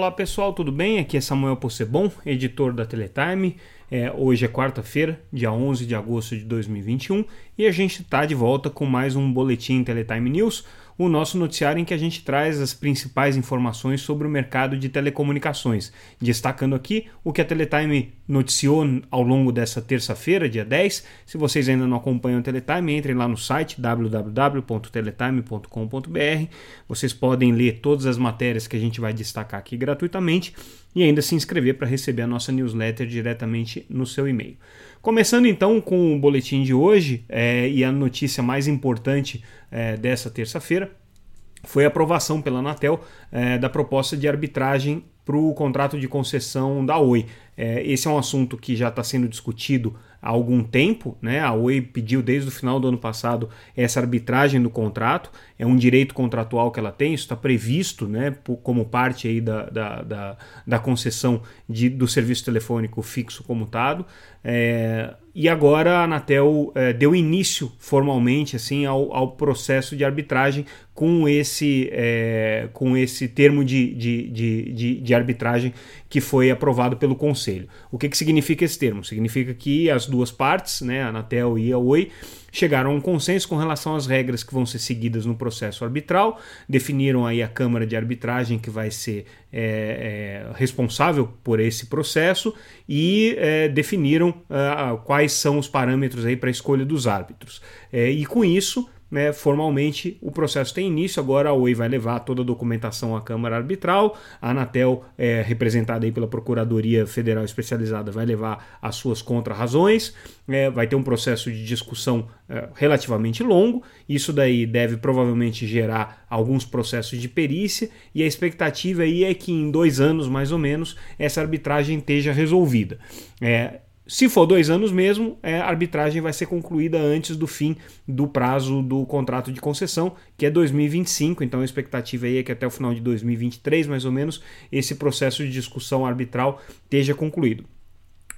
Olá pessoal, tudo bem? Aqui é Samuel Possebon, editor da Teletime. É, hoje é quarta-feira, dia 11 de agosto de 2021, e a gente está de volta com mais um Boletim Teletime News, o nosso noticiário em que a gente traz as principais informações sobre o mercado de telecomunicações, destacando aqui o que a Teletime noticiou ao longo dessa terça-feira, dia 10. Se vocês ainda não acompanham a Teletime, entrem lá no site www.teletime.com.br. Vocês podem ler todas as matérias que a gente vai destacar aqui gratuitamente e ainda se inscrever para receber a nossa newsletter diretamente no seu e-mail. Começando então com o boletim de hoje é, e a notícia mais importante é, dessa terça-feira foi a aprovação pela Anatel é, da proposta de arbitragem para o contrato de concessão da Oi. É, esse é um assunto que já está sendo discutido há algum tempo. Né? A Oi pediu desde o final do ano passado essa arbitragem do contrato. É um direito contratual que ela tem, isso está previsto né, como parte aí da, da, da, da concessão de, do serviço telefônico fixo comutado. É, e agora a Anatel é, deu início formalmente assim ao, ao, processo de arbitragem com esse, é, com esse termo de, de, de, de, arbitragem que foi aprovado pelo Conselho. O que, que significa esse termo? Significa que as duas partes, né, a Anatel e a Oi, chegaram a um consenso com relação às regras que vão ser seguidas no processo arbitral, definiram aí a Câmara de Arbitragem que vai ser é, é, responsável por esse processo e é, definiram ah, quais são os parâmetros aí para a escolha dos árbitros. É, e com isso né, formalmente o processo tem início, agora a Oi vai levar toda a documentação à Câmara Arbitral, a Anatel, é, representada aí pela Procuradoria Federal Especializada, vai levar as suas contrarrazões, é, vai ter um processo de discussão é, relativamente longo, isso daí deve provavelmente gerar alguns processos de perícia, e a expectativa aí é que em dois anos, mais ou menos, essa arbitragem esteja resolvida. É, se for dois anos mesmo, é, a arbitragem vai ser concluída antes do fim do prazo do contrato de concessão, que é 2025. Então a expectativa aí é que até o final de 2023, mais ou menos, esse processo de discussão arbitral esteja concluído.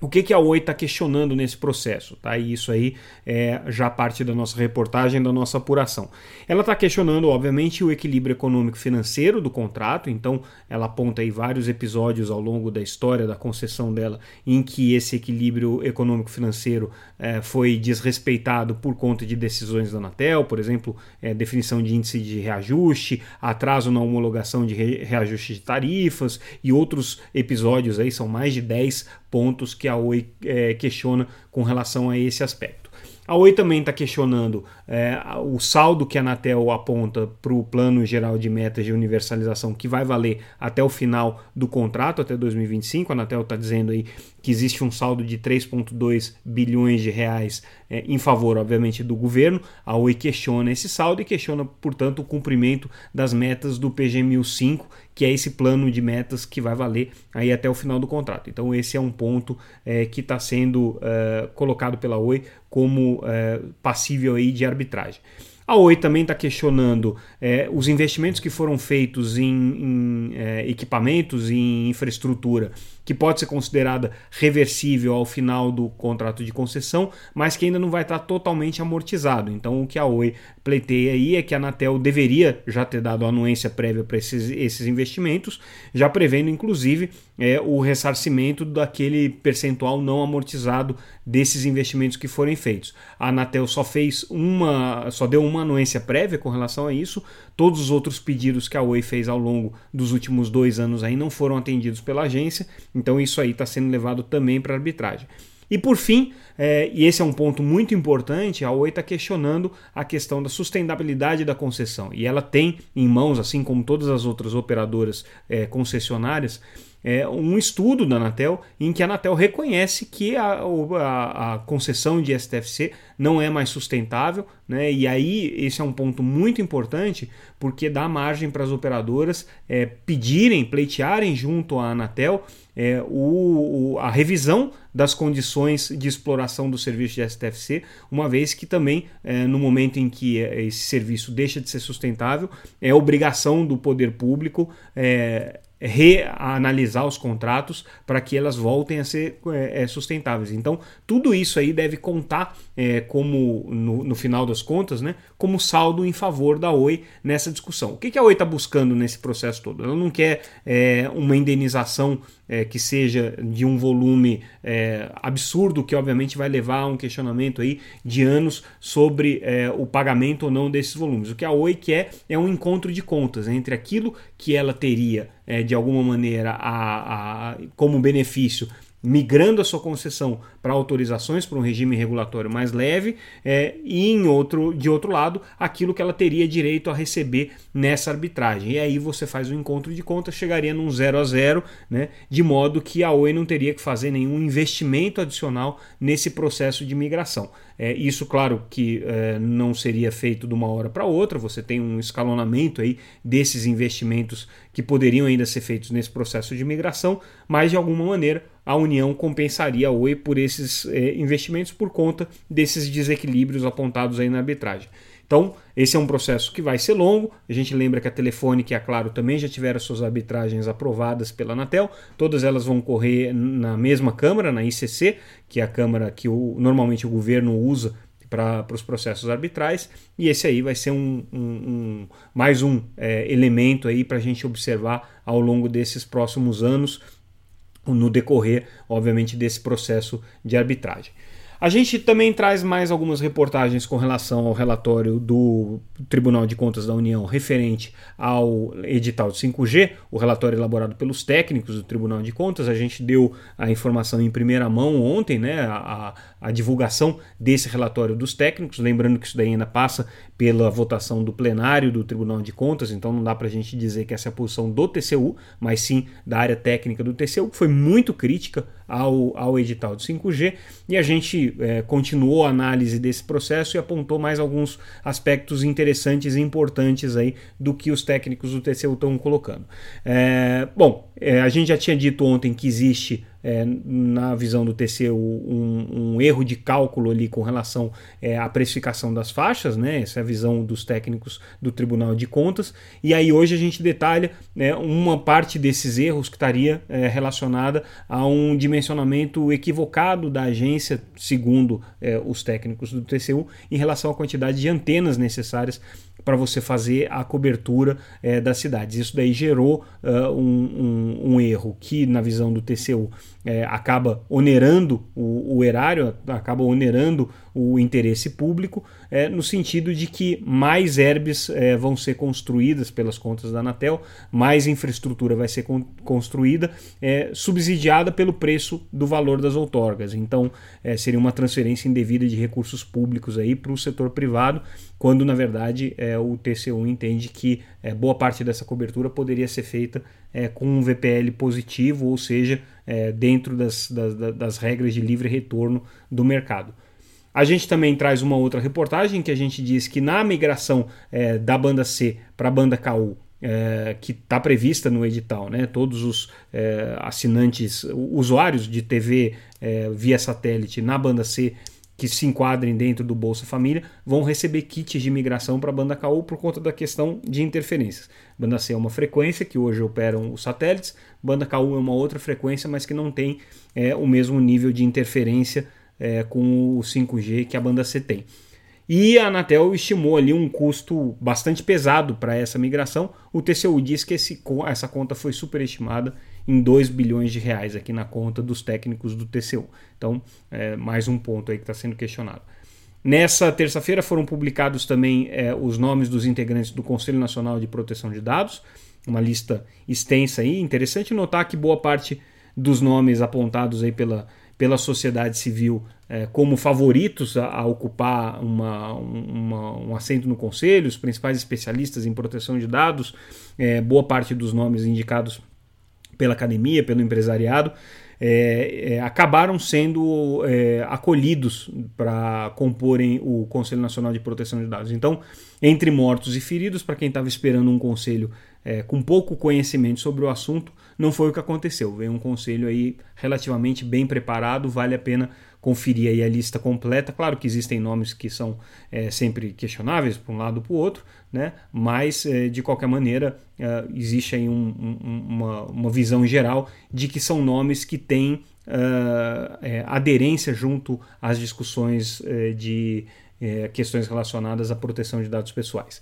O que, que a Oi está questionando nesse processo? Tá? E isso aí é já parte da nossa reportagem, da nossa apuração. Ela está questionando, obviamente, o equilíbrio econômico-financeiro do contrato, então ela aponta aí vários episódios ao longo da história da concessão dela em que esse equilíbrio econômico-financeiro é, foi desrespeitado por conta de decisões da Anatel, por exemplo, é, definição de índice de reajuste, atraso na homologação de reajuste de tarifas e outros episódios aí, são mais de 10 pontos que a Oi é, questiona com relação a esse aspecto. A Oi também está questionando é, o saldo que a Anatel aponta para o Plano Geral de Metas de Universalização, que vai valer até o final do contrato, até 2025. A Anatel está dizendo aí que existe um saldo de 3,2 bilhões de reais é, em favor, obviamente, do governo. A Oi questiona esse saldo e questiona, portanto, o cumprimento das metas do PG 1005, que é esse plano de metas que vai valer aí até o final do contrato. Então, esse é um ponto é, que está sendo é, colocado pela Oi como é, passível aí de arbitragem. A Oi também está questionando é, os investimentos que foram feitos em, em é, equipamentos e em infraestrutura que pode ser considerada reversível ao final do contrato de concessão, mas que ainda não vai estar totalmente amortizado. Então, o que a Oi pleiteia aí é que a Anatel deveria já ter dado anuência prévia para esses, esses investimentos, já prevendo inclusive é, o ressarcimento daquele percentual não amortizado desses investimentos que forem feitos. A Anatel só fez uma, só deu uma anuência prévia com relação a isso. Todos os outros pedidos que a Oi fez ao longo dos últimos dois anos aí não foram atendidos pela agência então isso aí está sendo levado também para arbitragem. E por fim, é, e esse é um ponto muito importante, a Oi está questionando a questão da sustentabilidade da concessão. E ela tem em mãos, assim como todas as outras operadoras é, concessionárias, é, um estudo da Anatel em que a Anatel reconhece que a, a, a, concessão de STFC não é mais sustentável, né? e aí esse é um ponto muito importante porque dá margem para as operadoras é, pedirem, pleitearem junto à Anatel é, o, o, a revisão das condições de exploração do serviço de STFC, uma vez que também, é, no momento em que esse serviço deixa de ser sustentável, é obrigação do poder público é, reanalisar os contratos para que elas voltem a ser é, sustentáveis. Então, tudo isso aí deve contar é, como, no, no, final das contas, né, como saldo em favor da Oi nessa discussão. O que, que a Oi está buscando nesse processo todo? Ela não quer é, uma indenização é, que seja de um volume é, absurdo, que obviamente vai levar a um questionamento aí de anos sobre é, o pagamento ou não desses volumes. O que a Oi quer é um encontro de contas entre aquilo que ela teria é, de alguma maneira a, a, como benefício migrando a sua concessão para autorizações para um regime regulatório mais leve é, e em outro de outro lado aquilo que ela teria direito a receber nessa arbitragem. E aí você faz um encontro de contas chegaria num zero a zero né de modo que a Oi não teria que fazer nenhum investimento adicional nesse processo de migração. É, isso, claro, que é, não seria feito de uma hora para outra, você tem um escalonamento aí desses investimentos que poderiam ainda ser feitos nesse processo de migração, mas de alguma maneira a União compensaria a Oi por esses é, investimentos por conta desses desequilíbrios apontados aí na arbitragem. Então, esse é um processo que vai ser longo. A gente lembra que a Telefônica e a Claro também já tiveram suas arbitragens aprovadas pela Anatel. Todas elas vão correr na mesma Câmara, na ICC, que é a Câmara que o, normalmente o governo usa para os processos arbitrais. E esse aí vai ser um, um, um mais um é, elemento aí para a gente observar ao longo desses próximos anos, no decorrer, obviamente, desse processo de arbitragem. A gente também traz mais algumas reportagens com relação ao relatório do Tribunal de Contas da União referente ao edital de 5G, o relatório elaborado pelos técnicos do Tribunal de Contas. A gente deu a informação em primeira mão ontem, né, a, a divulgação desse relatório dos técnicos. Lembrando que isso daí ainda passa pela votação do plenário do Tribunal de Contas, então não dá para a gente dizer que essa é a posição do TCU, mas sim da área técnica do TCU, que foi muito crítica ao, ao edital de 5G, e a gente é, continuou a análise desse processo e apontou mais alguns aspectos interessantes e importantes aí do que os técnicos do TCU estão colocando. É, bom, é, a gente já tinha dito ontem que existe é, na visão do TCU, um, um, erro de cálculo ali com relação é, à precificação das faixas, né? essa é a visão dos técnicos do Tribunal de Contas, e aí hoje a gente detalha né, uma parte desses erros que estaria é, relacionada a um dimensionamento equivocado da agência, segundo é, os técnicos do TCU, em relação à quantidade de antenas necessárias para você fazer a cobertura é, das cidades. Isso daí gerou uh, um, um, um, erro que, na visão do TCU, é, acaba onerando o, o, erário, acaba onerando o interesse público, é, no sentido de que mais herbes vão ser construídas pelas contas da Anatel, mais infraestrutura vai ser con construída, subsidiada pelo preço do valor das outorgas. Então, seria uma transferência indevida de recursos públicos para o setor privado, quando na verdade é, o TCU entende que é, boa parte dessa cobertura poderia ser feita é, com um VPL positivo, ou seja, é, dentro das, das, das regras de livre retorno do mercado. A gente também traz uma outra reportagem que a gente diz que na migração é, da banda C para a banda KU, é, que está prevista no edital, né? todos os assinantes, usuários de TV via satélite na banda C que se enquadrem dentro do Bolsa Família vão receber kits de migração para a banda KU por conta da questão de interferências. Banda C é uma frequência que hoje operam os satélites, banda KU é uma outra frequência, mas que não tem é, o mesmo nível de interferência é, com o 5G que a banda C tem. E a Anatel estimou ali um custo bastante pesado para essa migração. O TCU diz que esse, essa conta foi superestimada em 2 bilhões de reais aqui na conta dos técnicos do TCU. Então, é, mais um ponto aí que está sendo questionado. Nessa terça-feira foram publicados também é, os nomes dos integrantes do Conselho Nacional de Proteção de Dados, uma lista extensa aí. Interessante notar que boa parte dos nomes apontados aí pela, pela sociedade civil é, como favoritos a, a ocupar uma, uma, um assento no conselho, os principais especialistas em proteção de dados, é, boa parte dos nomes indicados pela academia, pelo empresariado, é, é, acabaram sendo é, acolhidos para comporem o Conselho Nacional de Proteção de Dados. Então, entre mortos e feridos, para quem estava esperando um conselho é, com pouco conhecimento sobre o assunto, não foi o que aconteceu. Veio um conselho aí relativamente bem preparado, vale a pena conferir aí a lista completa. Claro que existem nomes que são é, sempre questionáveis para um lado ou para o outro, né? mas é, de qualquer maneira é, existe aí um, um, uma, uma visão geral de que são nomes que têm uh, é, aderência junto às discussões uh, de questões relacionadas à proteção de dados pessoais.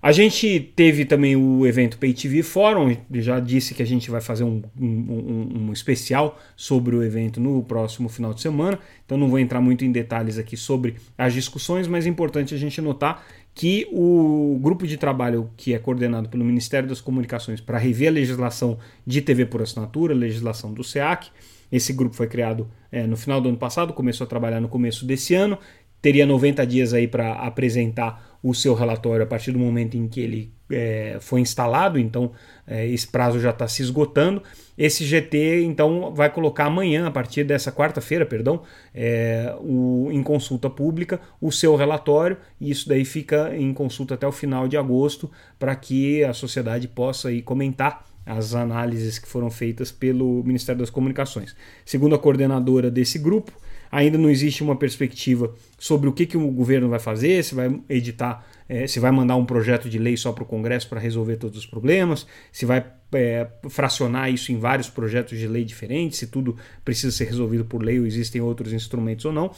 A gente teve também o evento Pay TV Forum, já disse que a gente vai fazer um, um, um, especial sobre o evento no próximo final de semana, então não vou entrar muito em detalhes aqui sobre as discussões, mas é importante a gente notar que o grupo de trabalho que é coordenado pelo Ministério das Comunicações para rever a legislação de TV por assinatura, legislação do SEAC, esse grupo foi criado é, no final do ano passado, começou a trabalhar no começo desse ano, teria 90 dias aí para apresentar o seu relatório a partir do momento em que ele é, foi instalado, então é, esse prazo já está se esgotando. Esse GT então vai colocar amanhã, a partir dessa quarta-feira, perdão, é, o, em consulta pública o seu relatório e isso daí fica em consulta até o final de agosto para que a sociedade possa aí comentar as análises que foram feitas pelo Ministério das Comunicações. Segundo a coordenadora desse grupo, ainda não existe uma perspectiva sobre o que, que o governo vai fazer, se vai editar, é, se vai mandar um projeto de lei só para o Congresso para resolver todos os problemas, se vai é, fracionar isso em vários projetos de lei diferentes, se tudo precisa ser resolvido por lei ou existem outros instrumentos ou não.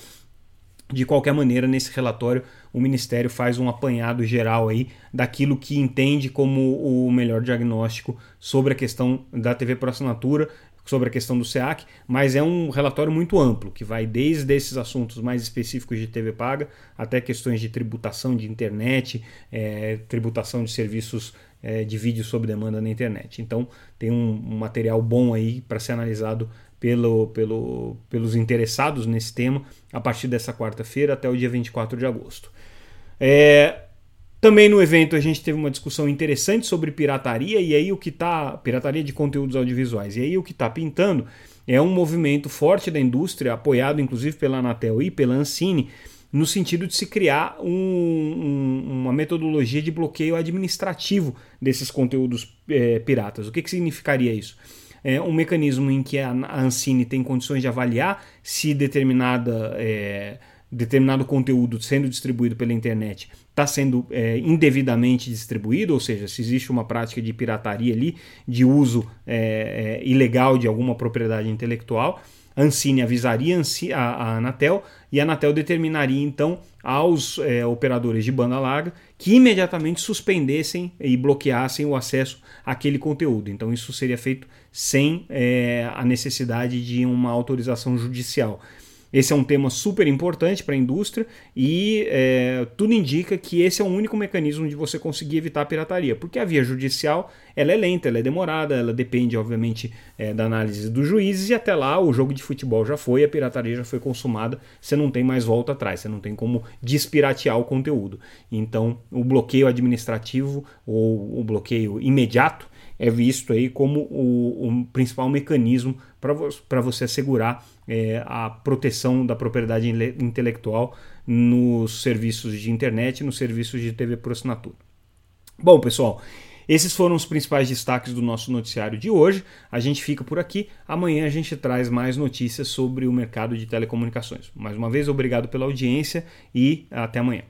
De qualquer maneira, nesse relatório, o Ministério faz um apanhado geral aí daquilo que entende como o melhor diagnóstico sobre a questão da TV por assinatura, sobre a questão do SEAC, mas é um relatório muito amplo, que vai desde esses assuntos mais específicos de TV paga até questões de tributação de internet, é, tributação de serviços é, de vídeo sob demanda na internet. Então tem um, um material bom aí para ser analisado pelo, pelo, pelos interessados nesse tema a partir dessa quarta-feira até o dia 24 de agosto. É, também no evento a gente teve uma discussão interessante sobre pirataria e aí o que tá pirataria de conteúdos audiovisuais. E aí o que está pintando é um movimento forte da indústria, apoiado inclusive pela Anatel e pela Ancine, no sentido de se criar um, um, uma metodologia de bloqueio administrativo desses conteúdos é, piratas. O que, que significaria isso? É um mecanismo em que a Ancine tem condições de avaliar se determinada, é, determinado conteúdo sendo distribuído pela internet está sendo é, indevidamente distribuído, ou seja, se existe uma prática de pirataria ali, de uso é, é, ilegal de alguma propriedade intelectual, a Ancine avisaria a, a Anatel e a Anatel determinaria então aos é, operadores de banda larga que imediatamente suspendessem e bloqueassem o acesso àquele conteúdo. Então isso seria feito sem é, a necessidade de uma autorização judicial. Esse é um tema super importante para a indústria e é, tudo indica que esse é o único mecanismo de você conseguir evitar a pirataria, porque a via judicial ela é lenta, ela é demorada, ela depende, obviamente, é, da análise dos juízes e até lá o jogo de futebol já foi, a pirataria já foi consumada, você não tem mais volta atrás, você não tem como despiratear o conteúdo. Então, o bloqueio administrativo ou o bloqueio imediato é visto aí como o, o principal mecanismo para você assegurar é, a proteção da propriedade intelectual nos serviços de internet nos serviços de TV por assinatura. Bom, pessoal, esses foram os principais destaques do nosso noticiário de hoje. A gente fica por aqui. Amanhã a gente traz mais notícias sobre o mercado de telecomunicações. Mais uma vez, obrigado pela audiência e até amanhã.